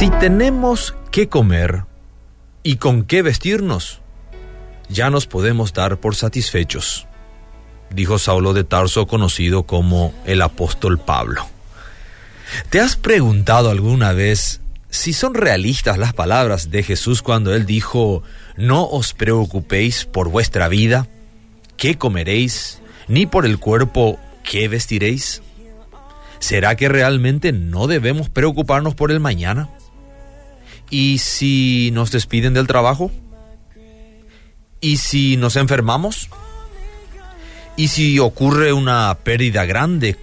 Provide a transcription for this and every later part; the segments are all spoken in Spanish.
Si tenemos qué comer y con qué vestirnos, ya nos podemos dar por satisfechos, dijo Saulo de Tarso, conocido como el apóstol Pablo. ¿Te has preguntado alguna vez si son realistas las palabras de Jesús cuando él dijo, no os preocupéis por vuestra vida, qué comeréis, ni por el cuerpo, qué vestiréis? ¿Será que realmente no debemos preocuparnos por el mañana? ¿Y si nos despiden del trabajo? ¿Y si nos enfermamos? ¿Y si ocurre una pérdida grande,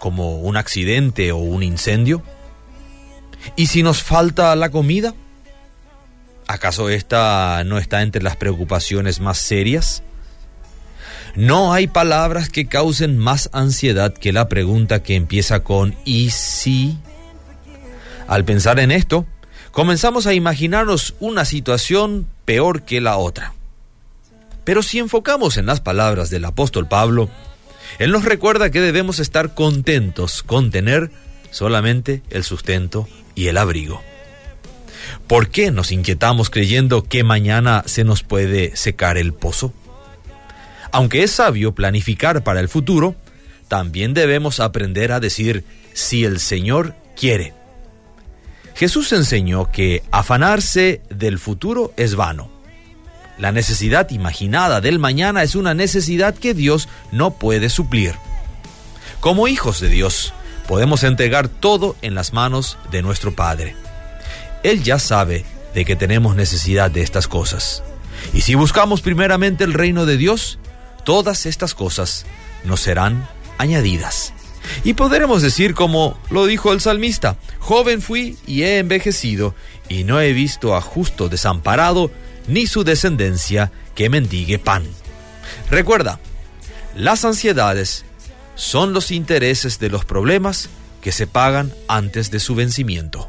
como un accidente o un incendio? ¿Y si nos falta la comida? ¿Acaso esta no está entre las preocupaciones más serias? No hay palabras que causen más ansiedad que la pregunta que empieza con ¿y si? Al pensar en esto, comenzamos a imaginarnos una situación peor que la otra. Pero si enfocamos en las palabras del apóstol Pablo, él nos recuerda que debemos estar contentos con tener solamente el sustento y el abrigo. ¿Por qué nos inquietamos creyendo que mañana se nos puede secar el pozo? Aunque es sabio planificar para el futuro, también debemos aprender a decir si el Señor quiere. Jesús enseñó que afanarse del futuro es vano. La necesidad imaginada del mañana es una necesidad que Dios no puede suplir. Como hijos de Dios, podemos entregar todo en las manos de nuestro Padre. Él ya sabe de que tenemos necesidad de estas cosas. Y si buscamos primeramente el reino de Dios, todas estas cosas nos serán añadidas. Y podremos decir como lo dijo el salmista, joven fui y he envejecido, y no he visto a justo desamparado, ni su descendencia que mendigue pan. Recuerda, las ansiedades son los intereses de los problemas que se pagan antes de su vencimiento.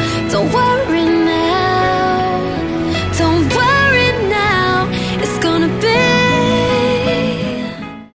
Don't worry.